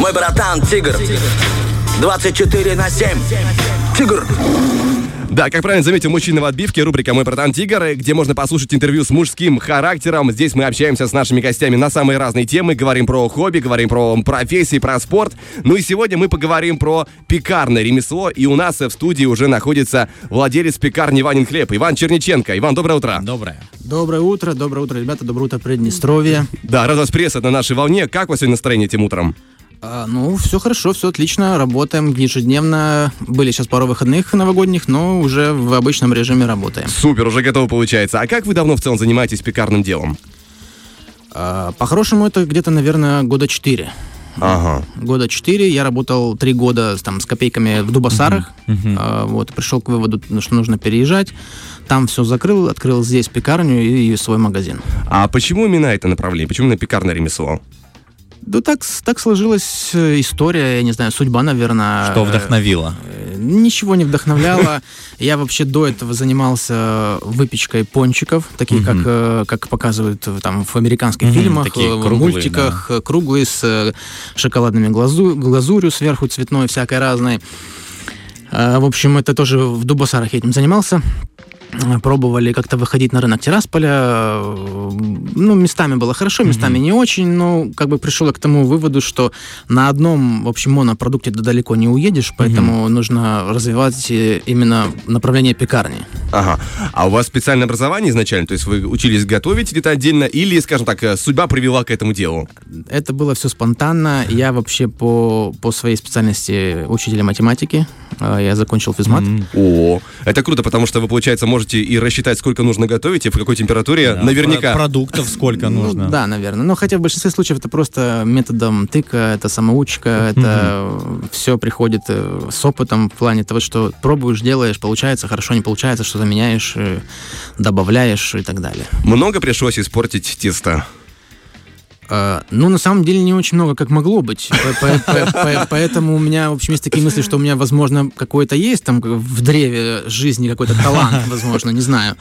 Мой братан Тигр. 24 на 7. Тигр. Да, как правильно заметил мужчина в отбивке, рубрика «Мой братан Тигр», где можно послушать интервью с мужским характером. Здесь мы общаемся с нашими гостями на самые разные темы, говорим про хобби, говорим про профессии, про спорт. Ну и сегодня мы поговорим про пекарное ремесло, и у нас в студии уже находится владелец пекарни «Иванин хлеб» Иван Черниченко. Иван, доброе утро. Доброе. Доброе утро, доброе утро, ребята, доброе утро, Приднестровье. Да, рад вас приветствовать на нашей волне. Как у вас сегодня настроение этим утром? А, ну, все хорошо, все отлично, работаем ежедневно. Были сейчас пару выходных новогодних, но уже в обычном режиме работаем. Супер, уже готово получается. А как вы давно в целом занимаетесь пекарным делом? А, по-хорошему, это где-то, наверное, года четыре. Ага. Года четыре. Я работал три года там, с копейками в Дубасарах. А, вот, пришел к выводу, что нужно переезжать. Там все закрыл, открыл здесь пекарню и свой магазин. А почему именно это направление? Почему именно пекарное ремесло? Да так, так сложилась э, история, я не знаю, судьба, наверное. Что вдохновило? Э, Ничего не вдохновляло. Я вообще до этого занимался выпечкой пончиков, такие, как, э, как показывают там в американских фильмах, в мультиках, круглые с шоколадными глазу, глазурью сверху цветной, всякой разной. А, В общем, это тоже в Дубасарах я этим занимался. Пробовали как-то выходить на рынок Тирасполя. Э, Ну, местами было хорошо, местами не очень, но как бы пришел я к тому выводу, что на одном, в общем, монопродукте ты далеко не уедешь, поэтому нужно развивать э, именно направление пекарни. Ага. А у вас специальное образование изначально? То есть вы учились готовить где-то отдельно или, скажем так, э, судьба привела к этому делу? Это было все спонтанно. Я вообще по, по своей специальности учитель математики. Э, Я закончил физмат. О, это круто, потому что вы, получается, можете и рассчитать, сколько нужно готовить и в какой температуре. Да, Наверняка. про- Продуктов сколько Ну, нужно? да, наверное. Но хотя в большинстве случаев это просто методом тыка, это самоучка, это все приходит э, с опытом в плане того, что пробуешь, делаешь, получается, хорошо не получается, что-то меняешь, э, добавляешь и так далее. Много пришлось испортить тесто. А, Ну, на самом деле, не очень много, как могло быть. По- по- по- по- Поэтому у меня, в общем, есть такие мысли, что у меня, возможно, какой-то есть там в древе жизни какой-то талант, возможно, не знаю.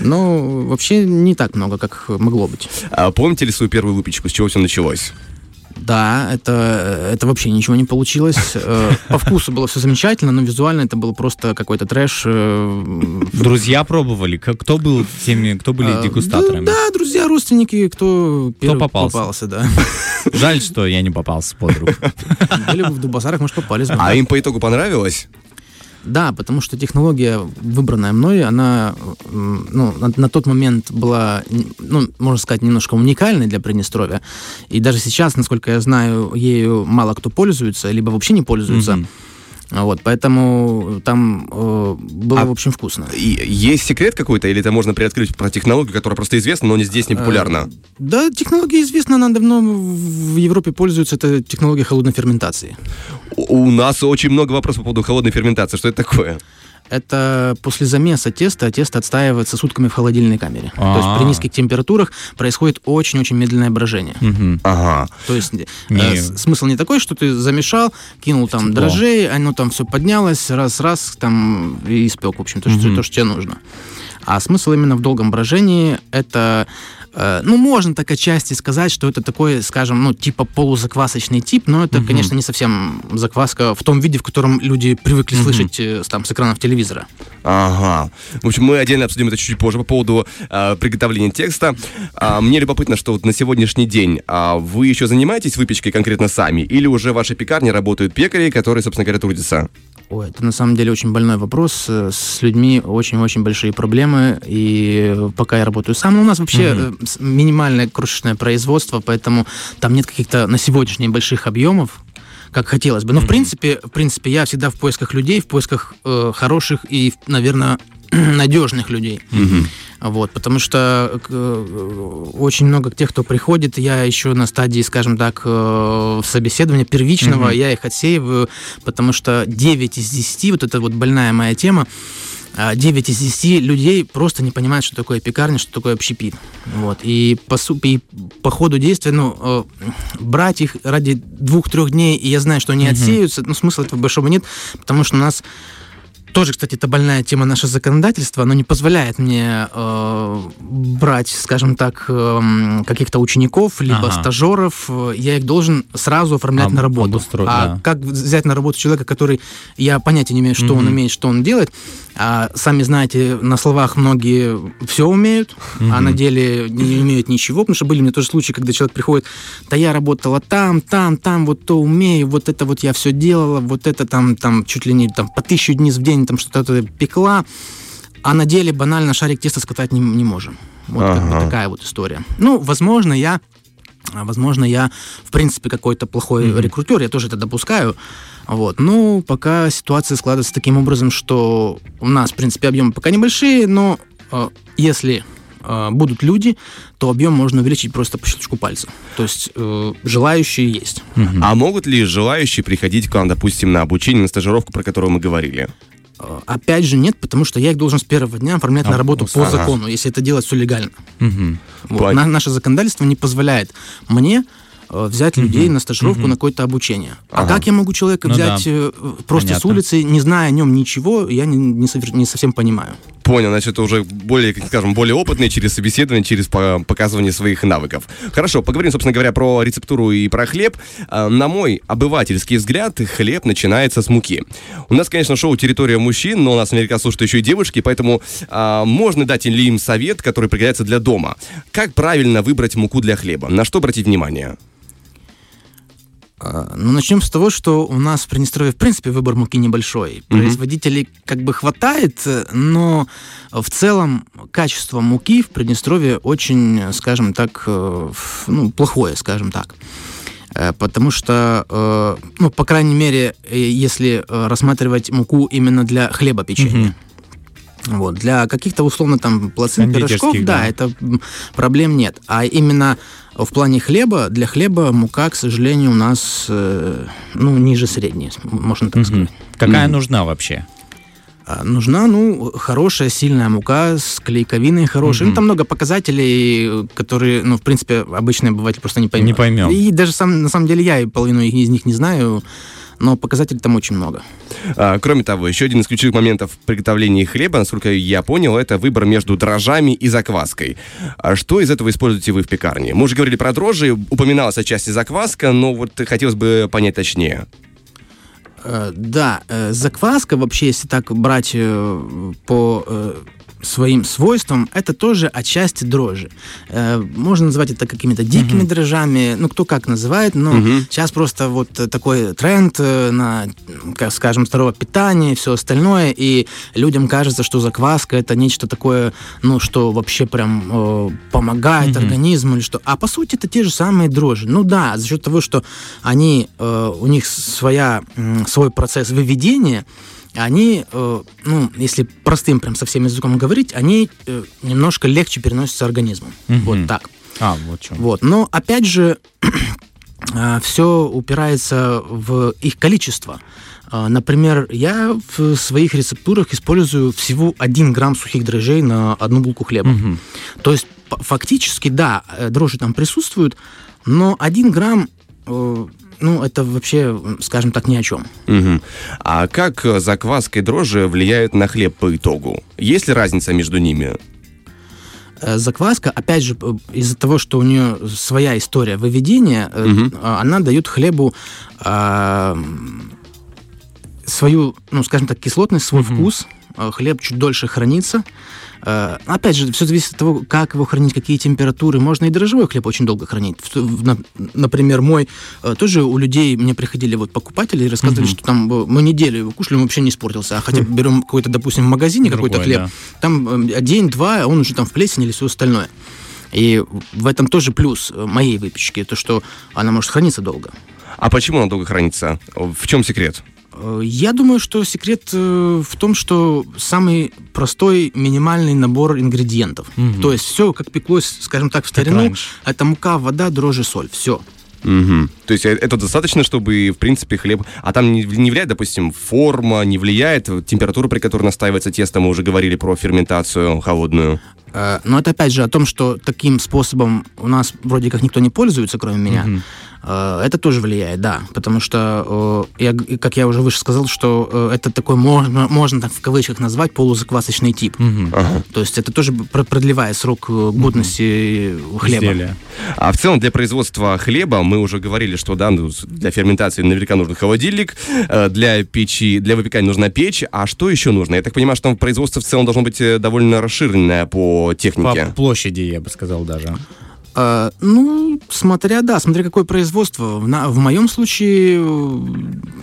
Но вообще не так много, как могло быть. А помните ли свою первую выпечку? С чего все началось? Да, это, это вообще ничего не получилось. Э, По вкусу было все замечательно, но визуально это было просто какой-то трэш. э, Друзья пробовали? Как- Кто был теми, кто были э, дегустаторами? Да, друзья, родственники, кто первый попался. да. Жаль, что я не попался под руку. Были бы в Дубасарах, может, попались бы. А им по итогу понравилось? Да, потому что технология, выбранная мной, она ну, на, на тот момент была, ну, можно сказать, немножко уникальной для Приднестровья. И даже сейчас, насколько я знаю, ею мало кто пользуется, либо вообще не пользуется. Мгм. Вот, поэтому там э, было, А- в общем, вкусно. И есть секрет какой-то, или это можно приоткрыть про технологию, которая просто известна, но не здесь не популярна? Да, технология известна, она давно в Европе пользуется, это технология холодной ферментации. У у нас очень много вопросов по поводу холодной ферментации. Что это такое? Это после замеса теста, тесто отстаивается сутками в холодильной камере. То есть А. при низких температурах происходит очень-очень медленное брожение. Мгм. Ага. То есть э, Не- с- смысл не такой, что ты замешал, кинул там тепло. дрожжей, оно там все поднялось, раз-раз там и испек, в общем, то, что, Мгм. то, что тебе нужно. А смысл именно в долгом брожении это э, ну, можно так отчасти сказать, что это такой, скажем, ну, типа полузаквасочный тип, но это, конечно, не совсем закваска в том виде, в котором люди привыкли слышать э, с- там с экранов телевизора. Ага. В общем, мы отдельно обсудим это чуть позже по поводу а, приготовления текста. А, мне любопытно, что вот на сегодняшний день а, вы еще занимаетесь выпечкой конкретно сами, или уже в вашей пекарне работают пекари, которые, собственно говоря, трудятся? Ой, это на самом деле очень больной вопрос. Э, С людьми очень-очень большие проблемы. И пока я работаю сам, ну, у нас вообще с- минимальное крошечное производство, поэтому там нет каких-то на сегодняшний больших объемов как хотелось бы. Но в принципе, в принципе, я всегда в поисках людей, в поисках э, хороших и, наверное, надежных людей. Вот, потому что э, очень много тех, кто приходит, я еще на стадии, скажем так, э, собеседования первичного, я их отсеиваю, потому что 9 из 10, вот это вот больная моя тема, а 9 из 10 людей просто не понимают, что такое пекарня, что такое общепит. Вот. И по, и по ходу действия, ну, э, брать их ради двух-трех дней, и я знаю, что они отсеются, ну, смысла этого большого нет, потому что у нас тоже, кстати, это больная тема наше законодательство, оно не позволяет мне э, брать, скажем так, э, каких-то учеников, либо Ага. стажеров. Я их должен сразу оформлять Об- на работу. обустроить, а да. как взять на работу человека, который я понятия не имею, что он Мгм. умеет, что он делает. А сами знаете, на словах многие все умеют, а на деле не умеют ничего, потому что были у меня тоже случаи, когда человек приходит, да я работала там, там, там, вот то умею, вот это вот я все делала, вот это там, там чуть ли не там, по тысячу дней в день там что-то пекла, а на деле банально шарик теста скатать не, не можем. Вот как бы Ага. такая вот история. Ну, возможно, я Возможно, я, в принципе, какой-то плохой рекрутер, я тоже это допускаю. Вот. Ну, пока ситуация складывается таким образом, что у нас, в принципе, объемы пока небольшие, но э, если э, будут люди, то объем можно увеличить просто по щелчку пальца. То есть э, желающие есть. А могут ли желающие приходить к вам, допустим, на обучение, на стажировку, про которую мы говорили? Э, Опять же, нет, потому что я их должен с первого дня оформлять на А, работу по ага. закону, если это делать все легально. Мгм. Вот. На- наше законодательство не позволяет мне взять людей на стажировку на какое-то обучение. А как я могу человека Ну взять э, просто с улицы, не зная о нем ничего, я не, совсем понимаю. Понял, значит, это уже более, как скажем, более опытные через собеседование, через по- показывание своих навыков. Хорошо, поговорим, собственно говоря, про рецептуру и про хлеб. А, На мой обывательский взгляд, хлеб начинается с муки. У нас, конечно, шоу «Территория мужчин», но у нас наверняка слушают еще и девушки, поэтому а, можно дать ли им совет, который пригодится для дома. Как правильно выбрать муку для хлеба? На что обратить внимание? А, Ну, начнем с того, что у нас в Приднестровье, в принципе, выбор муки небольшой. Производителей как бы хватает, но в целом качество муки в Приднестровье очень, скажем так, э, ну, плохое, скажем так. Э, Потому что, э, ну, по крайней мере, если рассматривать муку именно для хлебопечения. Вот. Для каких-то, условно, там, плацин, пирожков, да, да. это проблем нет. А именно в плане хлеба, для хлеба мука, к сожалению, у нас, э, ну, ниже средней, можно так Мгм. сказать. Какая нужна вообще? А Нужна, ну, хорошая, сильная мука с клейковиной хорошей. Ну, там много показателей, которые, ну, в принципе, обычный обыватель просто не поймет. Не поймем. И даже сам, на самом деле я и половину из них не знаю, но показателей там очень много. А, Кроме того, еще один из ключевых моментов приготовления хлеба, насколько я понял, это выбор между дрожжами и закваской. А Что из этого используете вы в пекарне? Мы уже говорили про дрожжи, упоминалась отчасти закваска, но вот хотелось бы понять точнее. Э, Да, э, закваска вообще, если так брать э, по своим свойствам, это тоже отчасти дрожжи. Э, Можно назвать это какими-то дикими дрожжами, ну кто как называет, но сейчас просто вот э, такой тренд э, на, как скажем, здоровое питание и все остальное, и людям кажется, что закваска это нечто такое, ну что вообще прям э, помогает организму или что. А по сути это те же самые дрожжи. Ну да, за счет того, что они, э, у них своя, м, свой процесс выведения, они, э, ну, если простым прям совсем языком говорить, они э, немножко легче переносятся организмом. Вот так. А, вот что. Вот. Но опять же, все упирается в их количество. А, Например, я в своих рецептурах использую всего 1 грамм сухих дрожжей на одну булку хлеба. То есть фактически, да, э, дрожжи там присутствуют, но 1 грамм, э, ну, это вообще, скажем так, ни о чем. Мгм. А как э, закваска и дрожжи влияют на хлеб по итогу? Есть ли разница между ними? Э, Закваска, опять же, э, из-за того, что у нее своя история выведения, э, а, она дает хлебу м, свою, ну, скажем так, кислотность, свой вкус. Э, Хлеб чуть дольше хранится. Э, Опять же, все зависит от того, как его хранить, какие температуры. Можно и дрожжевой хлеб очень долго хранить. Например, мой, э, тоже у людей, мне приходили вот покупатели и рассказывали, что там мы неделю его кушали, он вообще не испортился. А хотя бы берем какой-то, допустим, в магазине какой-то Другой, хлеб, там э, день-два, а он уже там в плесени или все остальное. И в этом тоже плюс моей выпечки, то, что она может храниться долго. А почему она долго хранится? В чем секрет? Э, Я думаю, что секрет э, в том, что самый простой минимальный набор ингредиентов. То есть все, как пеклось, скажем так, в старину, это мука, вода, дрожжи, соль. Все. Мгм. То есть э, это достаточно, чтобы, в принципе, хлеб... А там не, не влияет, допустим, форма, не влияет температура, при которой настаивается тесто, мы уже говорили про ферментацию холодную. Э, Но это опять же о том, что таким способом у нас вроде как никто не пользуется, кроме меня. Э, Это тоже влияет, да, потому что, я, как я уже выше сказал, что э, это такой можно, можно так в кавычках назвать полузаквасочный тип. То есть это тоже пр- продлевает срок годности хлеба. Изделия. А в целом для производства хлеба мы уже говорили, что да, ну, для ферментации наверняка нужен холодильник, для печи, для выпекания нужна печь. А что еще нужно? Я так понимаю, что там производство в целом должно быть довольно расширенное по По технике. площади, я бы сказал даже. Э, ну, смотря, да, смотря какое производство. В, на- в моем случае э,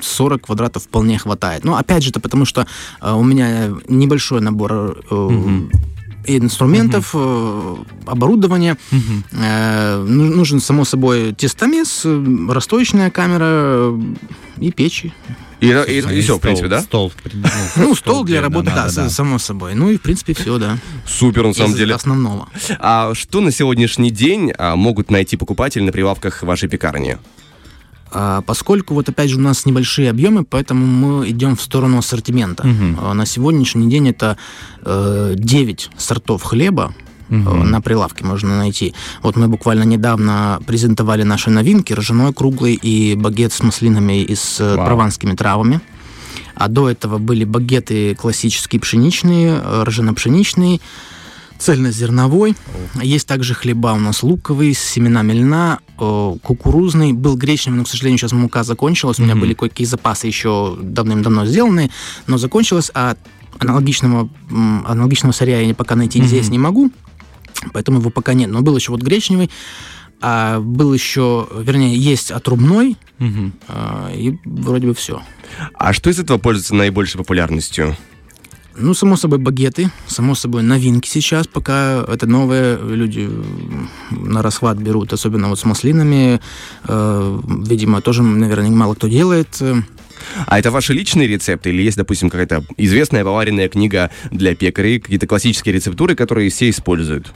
40 квадратов вполне хватает. Но опять же, это потому что э, у меня небольшой набор э, инструментов, э, оборудования. Э, ну- нужен, само собой, тестомес, э, расстоечная камера э, и печи. И, и, все, в Стол- принципе, да? Стол. Ну, стол для работы, да, надо, с- само собой. Ну и, в принципе, все, да. Супер, на самом Из деле. основного. А что на сегодняшний день а, могут найти покупатели на прилавках вашей пекарни? А, Поскольку вот опять же у нас небольшие объемы, поэтому мы идем в сторону ассортимента. А, На сегодняшний день это э, 9 сортов хлеба э, на прилавке можно найти. Вот мы буквально недавно презентовали наши новинки, ржаной круглый и багет с маслинами и с э, Вау. прованскими травами. А до этого были багеты классические пшеничные, э, ржано-пшеничные, цельнозерновой. Есть также хлеба у нас луковый, с семенами льна, э, кукурузный. Был гречневый, но, к сожалению, сейчас мука закончилась. У меня были кое-какие запасы еще давным-давно сделанные, но закончилась, а аналогичного, аналогичного сырья я пока найти здесь не могу, поэтому его пока нет. Но был еще вот гречневый, а был еще, вернее, есть отрубной, Мгм. а, и вроде бы все. А что из этого пользуется наибольшей популярностью? Ну, само собой, багеты, само собой, новинки сейчас, пока это новые, люди на расхват берут, особенно вот с маслинами. Э, видимо, тоже, наверное, мало кто делает. А это ваши личные рецепты или есть, допустим, какая-то известная поваренная книга для пекарей, какие-то классические рецептуры, которые все используют?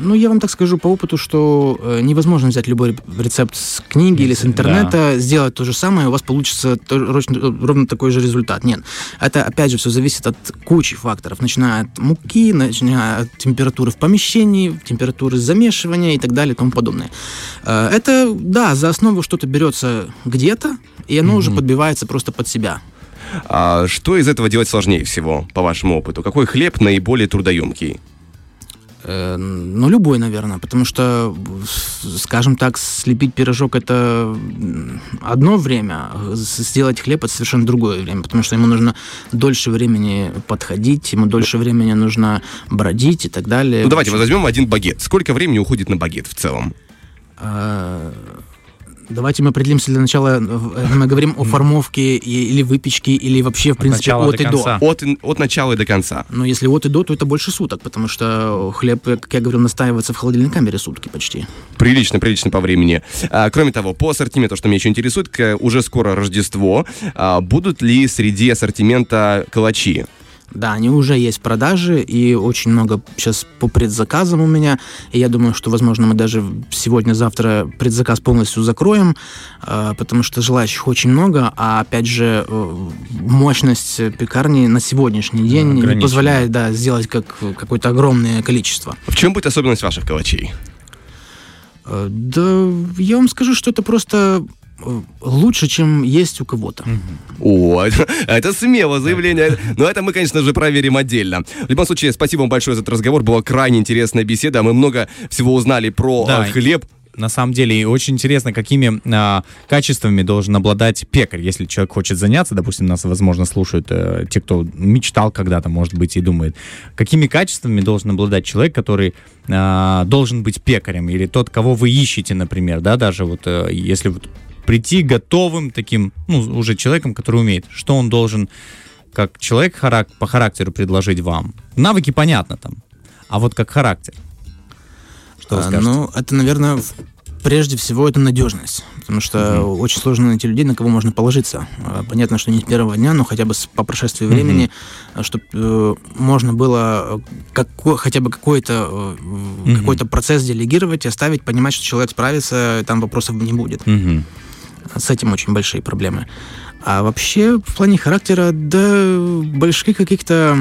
Ну, я вам так скажу по опыту, что э, невозможно взять любой рецепт с книги или с интернета, сделать то же самое, и у вас получится рочно- ровно такой же результат. Нет. Это, опять же, все зависит от кучи факторов, начиная от муки, начиная от температуры в помещении, температуры замешивания и так далее и тому подобное. Э, Это, да, за основу что-то берется где-то, и оно уже подбивается просто под себя. А что из этого делать сложнее всего, по вашему опыту? Какой хлеб наиболее трудоемкий? Э, Ну, любой, наверное, потому что, скажем так, слепить пирожок это одно время, а сделать хлеб это совершенно другое время, потому что ему нужно дольше времени подходить, ему дольше времени нужно бродить и так далее. Ну, давайте возьмем один багет. Сколько времени уходит на багет в целом? Э, Давайте мы определимся для начала, э, мы говорим о формовке или выпечке, или вообще, в принципе, от до и конца. до. От, от начала и до конца. Но если от и до, то это больше суток, потому что хлеб, как я говорил, настаивается в холодильной камере сутки почти. Прилично, прилично по времени. А, кроме того, по ассортименту, что меня еще интересует, уже скоро Рождество. А, будут ли среди ассортимента калачи? Да, они уже есть в продаже, и очень много сейчас по предзаказам у меня. И я думаю, что, возможно, мы даже сегодня-завтра предзаказ полностью закроем, э, потому что желающих очень много, а, опять же, э, мощность пекарни на сегодняшний день не позволяет да, сделать как, какое-то огромное количество. В чем будет особенность ваших калачей? Э, Да, я вам скажу, что это просто лучше, чем есть у кого-то. О, это, это смело заявление. Но это мы, конечно же, проверим отдельно. В любом случае, спасибо вам большое за этот разговор. Была крайне интересная беседа. Мы много всего узнали про Да. а, хлеб. На самом деле, и очень интересно, какими а, качествами должен обладать пекарь, если человек хочет заняться, допустим, нас, возможно, слушают э, те, кто мечтал когда-то, может быть, и думает, какими качествами должен обладать человек, который а, должен быть пекарем, или тот, кого вы ищете, например, да, даже вот э, если вот прийти готовым таким, ну, уже человеком, который умеет, что он должен как человек харак- по характеру предложить вам. Навыки понятно там, а вот как характер. Что вы А, скажете? Ну, это, наверное, прежде всего это надежность. Потому что очень сложно найти людей, на кого можно положиться. А, Понятно, что не с первого дня, но хотя бы с, по прошествии времени, чтобы можно было э, како- хотя бы какой-то э, какой-то процесс делегировать и оставить, понимать, что человек справится, и там вопросов не будет. Мгм. С этим очень большие проблемы. А вообще, в плане характера, да, больших каких-то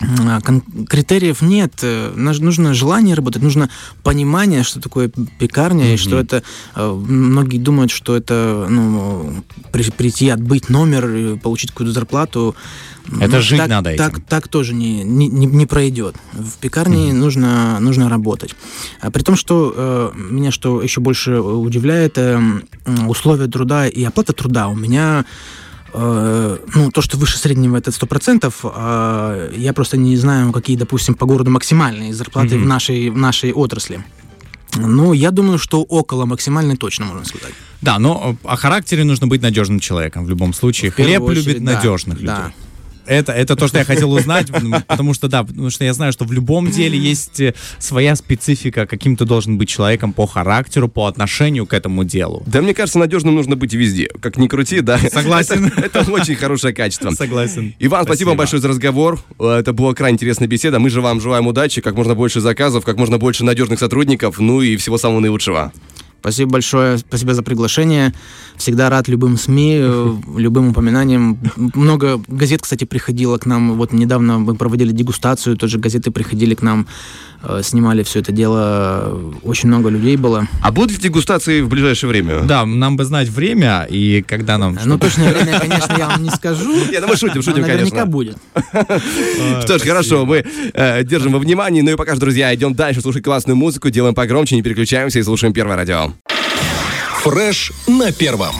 а, критериев нет. Э, нужно желание работать, нужно понимание, что такое пекарня, mm-hmm. и что это... Э, многие думают, что это ну, прийти, отбыть номер, получить какую-то зарплату. Это ну, жить так, надо этим. Так, так тоже не, не, не пройдет. В пекарне mm-hmm. нужно, нужно работать. А при том, что э, меня что еще больше удивляет, э, условия труда и оплата труда. У меня Э, ну, то, что выше среднего, это 100%, а я просто не знаю, какие, допустим, по городу максимальные зарплаты mm-hmm. в, нашей, в нашей отрасли. Ну, я думаю, что около максимальной точно можно сказать. Да, но о характере нужно быть надежным человеком в любом случае. В Хлеб очередь, любит да, надежных людей. Это, это то, что я хотел узнать, потому что, да, потому что я знаю, что в любом деле есть э, своя специфика, каким ты должен быть человеком по характеру, по отношению к этому делу. Да, мне кажется, надежным нужно быть везде. Как ни крути, да. Согласен. Это, это очень хорошее качество. Согласен. Иван, спасибо, спасибо вам большое за разговор. Это была крайне интересная беседа. Мы же вам желаем удачи, как можно больше заказов, как можно больше надежных сотрудников, ну и всего самого наилучшего. Спасибо большое, спасибо за приглашение. Всегда рад любым СМИ, э, любым упоминаниям. Много газет, кстати, приходило к нам. Вот недавно мы проводили дегустацию, тоже газеты приходили к нам, э, снимали все это дело. Очень много людей было. А будут ли дегустации в ближайшее время? Да, нам бы знать время и когда нам... Ну, точное время, конечно, я вам не скажу. Нет, ну мы шутим, шутим, конечно. Наверняка будет. Что ж, хорошо, мы э, держим во внимании. Ну и пока что, друзья, идем дальше слушать классную музыку, делаем погромче, не переключаемся и слушаем Первое радио. Фреш на первом.